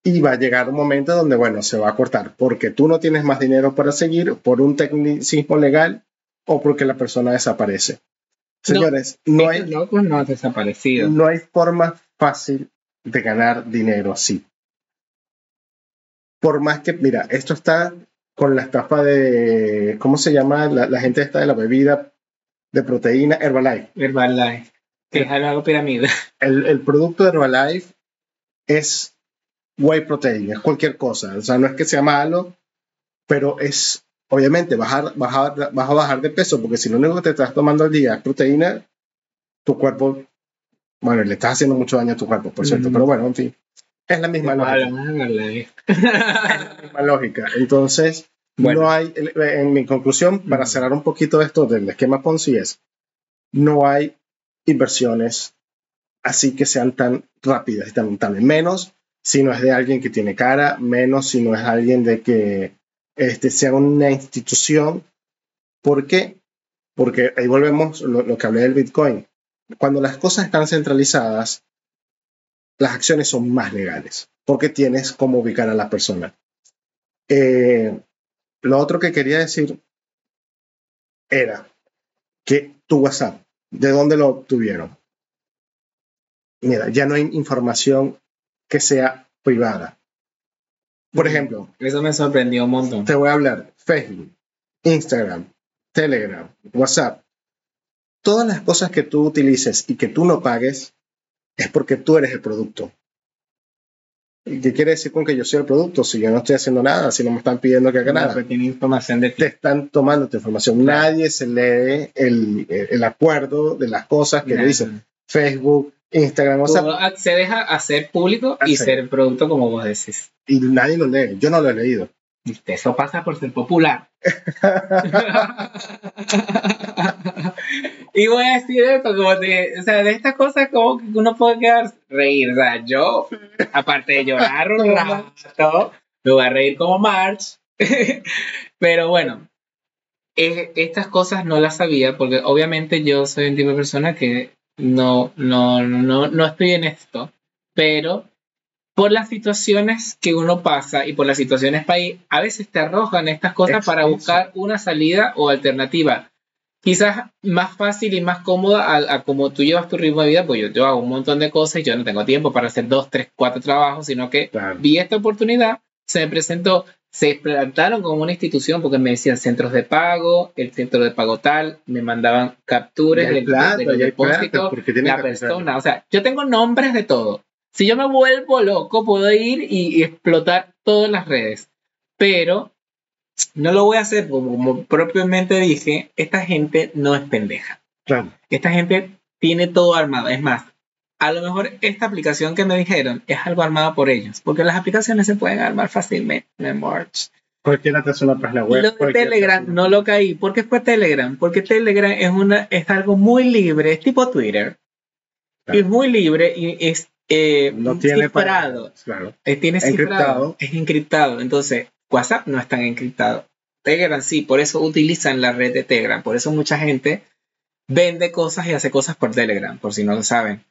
y va a llegar un momento donde, bueno, se va a cortar porque tú no tienes más dinero para seguir por un tecnicismo legal o porque la persona desaparece. Señores, no, hay, no ha desaparecido. no hay forma fácil de ganar dinero así. Por más que, mira, esto está con la estafa de, ¿cómo se llama? La, gente esta de la bebida de proteína Herbalife. Herbalife, que es algo pirámide. El, el producto de Herbalife es whey protein, es cualquier cosa. O sea, no es que sea malo, pero es, obviamente, bajar, bajar, vas a bajar de peso, porque si lo único que te estás tomando al día es proteína, tu cuerpo, bueno, le estás haciendo mucho daño a tu cuerpo, por cierto, pero bueno, en fin. Es la misma lógica. es la misma lógica. Entonces, no hay, en mi conclusión, para cerrar un poquito esto del esquema Ponzi es, no hay inversiones así que sean tan rápidas y tan, tan menos si no es de alguien que tiene cara, menos si no es alguien de que este, sea una institución. ¿Por qué? Porque ahí volvemos lo, lo que hablé del Bitcoin. Cuando las cosas están centralizadas, las acciones son más legales, porque tienes cómo ubicar a la persona. Eh, lo otro que quería decir era que tu WhatsApp, ¿de dónde lo obtuvieron? Mira, ya no hay información que sea privada. Por ejemplo, eso me sorprendió un montón. Te voy a hablar Facebook, Instagram, Telegram, WhatsApp. Todas las cosas que tú utilices y que tú no pagues es porque tú eres el producto. ¿Y qué quiere decir con que yo soy el producto? Si yo no estoy haciendo nada, si no me están pidiendo que haga nada. Tiene información de Te están tomando tu información. Nadie se lee el, el, acuerdo de las cosas que le dicen. Facebook, Instagram, o sea, accedes a, hacer público y ser producto como vos decís. Y nadie lo lee, yo no lo he leído. Eso pasa por ser popular. y voy a decir esto, como de, o sea, de estas cosas como que uno puede quedar reír. O sea, yo, aparte de llorar un rato, me voy a reír como March. Pero bueno, eh, estas cosas no las sabía porque obviamente yo soy un tipo de persona que no, no, no, no estoy en esto, pero por las situaciones que uno pasa y por las situaciones país, a veces te arrojan estas cosas para buscar una salida o alternativa. Quizás más fácil y más cómoda a, como tú llevas tu ritmo de vida, pues yo, hago un montón de cosas y yo no tengo tiempo para hacer dos, tres, cuatro trabajos, sino que vi esta oportunidad, se me presentó, se plantaron como una institución porque me decían centros de pago, el centro de pago tal, me mandaban capturas del, depósito, la persona, o sea, yo tengo nombres de todo. Si yo me vuelvo loco, puedo ir y, explotar todas las redes, pero no lo voy a hacer como, propiamente dije, esta gente no es pendeja. Esta gente tiene todo armado. Es más, a lo mejor esta aplicación que me dijeron es algo armado por ellos, porque las aplicaciones se pueden armar fácilmente en March. Cualquiera te hace una página web. Lo de Telegram no lo caí. ¿Por qué fue Telegram? Porque Telegram es, una, es algo muy libre, es tipo Twitter. Es muy libre y es eh, no tiene cifrado. claro. Tiene encriptado. es encriptado. Entonces, WhatsApp no es tan encriptado. Telegram sí, por eso utilizan la red de Telegram. Por eso mucha gente vende cosas y hace cosas por Telegram, por si no lo saben.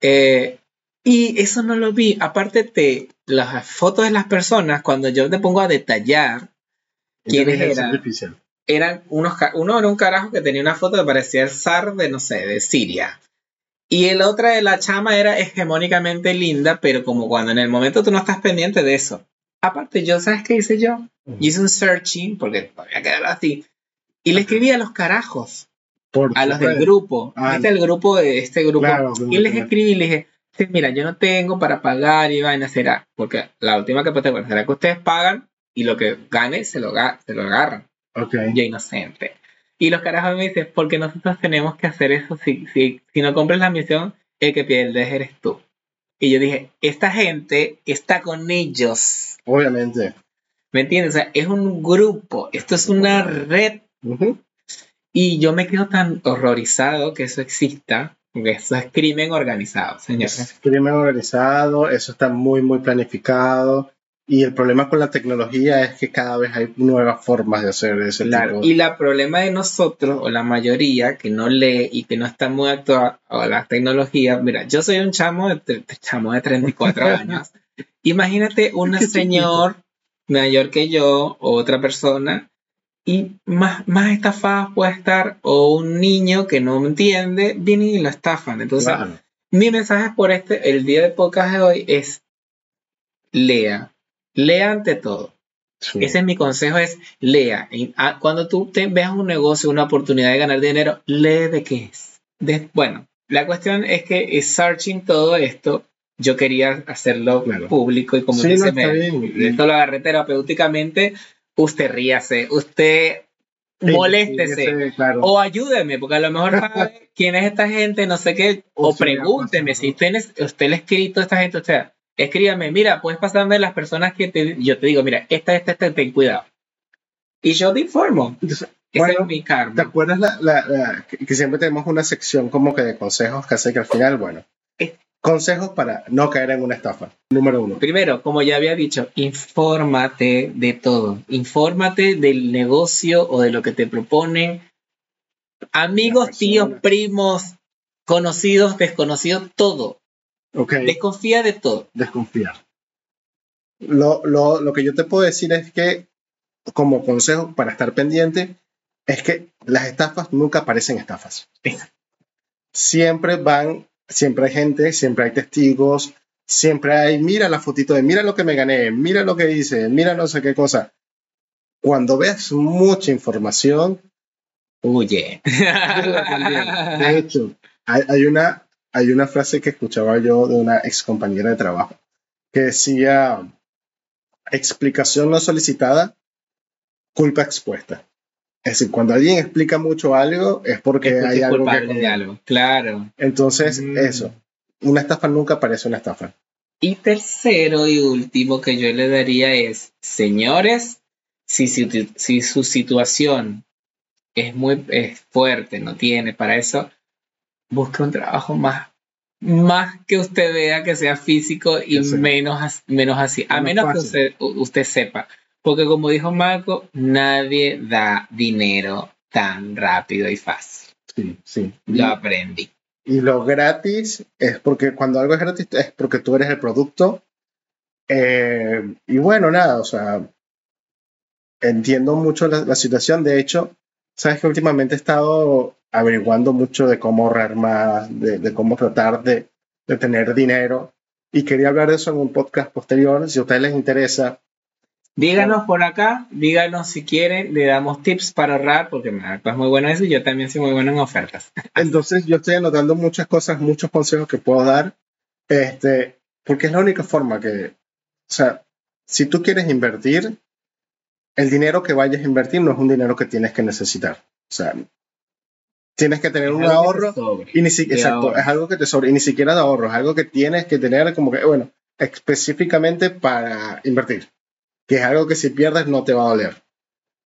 Eh, y eso no lo vi. Aparte de las fotos de las personas, cuando yo te pongo a detallar quiénes eran, eran unos, uno era un carajo que tenía una foto que parecía el zar de, no sé, de Siria. Y el otra de la chama era hegemónicamente linda, pero como cuando en el momento tú no estás pendiente de eso. Aparte, yo, ¿sabes qué hice yo? Hice un searching, porque todavía quedar así, y le escribí a los carajos, a los del grupo. Ah, este el grupo de este grupo. y les escribí y les dije, mira, yo no tengo para pagar y vaina, será, porque la última que te será que ustedes pagan y lo que gane se lo, se lo agarran. Ok. Yo inocente. Y los carajos me dicen, porque nosotros tenemos que hacer eso. Si, si, si no compras la misión, el que pierdes eres tú. Y yo dije, esta gente está con ellos. Obviamente. ¿Me entiendes? O sea, es un grupo, esto es una red. Y yo me quedo tan horrorizado que eso exista, porque eso es crimen organizado, señores. Es crimen organizado, eso está muy, muy planificado. Y el problema con la tecnología es que cada vez hay nuevas formas de hacer ese claro, Y el problema de nosotros, o la mayoría, que no lee y que no está muy actuado a la tecnología, mira, yo soy un chamo de, chamo de 34 años Imagínate un señor mayor que yo o otra persona y más, más estafada puede estar o un niño que no entiende, viene y lo estafan. Entonces, mi mensaje por este, el día de podcast de hoy es lea, lea ante todo. Ese es mi consejo, es lea. Ah, cuando tú te veas un negocio, una oportunidad de ganar dinero, lee de qué es. bueno, la cuestión es que searching todo esto, yo quería hacerlo público y como dice, esto lo agarré terapéuticamente, usted ríase, usted moléstese o ayúdeme, porque a lo mejor sabe quién es esta gente, no sé qué, o, pregúnteme si usted, usted le ha escrito a esta gente, o sea, escríbame, mira, puedes pasarme las personas que te, yo te digo, mira, esta, esta, esta, ten cuidado. Y yo te informo. Ese es mi karma. ¿Te acuerdas la, que siempre tenemos una sección como que de consejos que hace que al final, bueno, consejos para no caer en una estafa? Número uno. Primero, como ya había dicho, infórmate de todo. Infórmate del negocio o de lo que te proponen. Amigos, tíos, primos, conocidos, desconocidos, todo. Desconfía de todo. Desconfiar. Lo, lo, lo que yo te puedo decir es que, como consejo para estar pendiente, es que las estafas nunca parecen estafas. Siempre van, siempre hay gente, siempre hay testigos, siempre hay, mira la fotito de, mira lo que me gané, mira lo que hice, mira no sé qué cosa. Cuando veas mucha información, huye. De hecho, hay, hay, una, hay una frase que escuchaba yo de una ex compañera de trabajo que decía, explicación no solicitada, culpa expuesta. Es decir, cuando alguien explica mucho algo es porque, hay algo que... De algo. Claro. Entonces, mm. eso. Una estafa nunca parece una estafa. Y tercero y último que yo le daría es, señores, si, si su situación es muy es fuerte, no tiene para eso, busque un trabajo más, más que usted vea que sea físico y menos, menos así, a menos que usted, usted sepa. Porque como dijo Marco, nadie da dinero tan rápido y fácil. Sí, sí. Lo aprendí. Y lo gratis es porque cuando algo es gratis es porque tú eres el producto. Eh, y bueno, nada, o sea, entiendo mucho la, la, situación. De hecho, sabes que últimamente he estado averiguando mucho de cómo ahorrar más, de, cómo tratar de, tener dinero. Y quería hablar de eso en un podcast posterior. Si a ustedes les interesa, Díganos por acá, díganos si quieren, le damos tips para ahorrar, porque Marco es muy bueno en eso y yo también soy muy bueno en ofertas. Entonces, yo estoy anotando muchas cosas, muchos consejos que puedo dar, este, porque es la única forma que, o sea, si tú quieres invertir, el dinero que vayas a invertir no es un dinero que tienes que necesitar. O sea, tienes que tener un ahorro y ni exacto, es algo que te sobra y ni siquiera de ahorro, es algo que tienes que tener como que, bueno, específicamente para invertir, que es algo que si pierdes no te va a doler.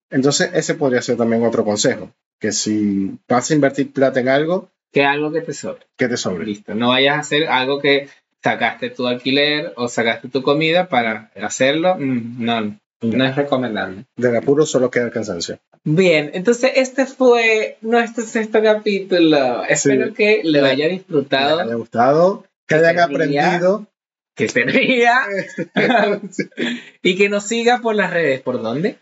Entonces, ese podría ser también otro consejo, que si vas a invertir plata en algo, que algo que te sobre. Que te sobre. Listo, no vayas a hacer algo que sacaste tu alquiler o sacaste tu comida para hacerlo, mm, no, no es recomendable. Del apuro solo queda el cansancio. Bien, entonces este fue nuestro sexto capítulo. Espero que le haya disfrutado. Que le haya gustado, que, hayan aprendido. Que ría. y que nos siga por las redes. ¿Por dónde?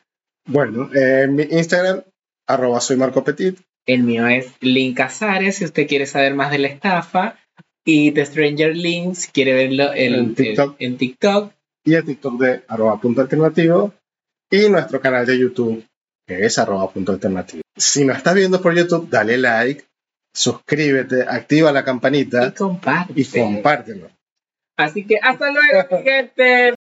Bueno, en mi Instagram, arroba soy Marco Petit. El mío es Link Casares, si usted quiere saber más de la estafa. Y The Stranger Link, si quiere verlo en, TikTok. en TikTok. Y el TikTok de arroba punto alternativo. Y nuestro canal de YouTube que es arroba punto alternativo. Si nos estás viendo por YouTube, dale like, suscríbete, activa la campanita y comparte. Y compártelo. Así que hasta luego, gente.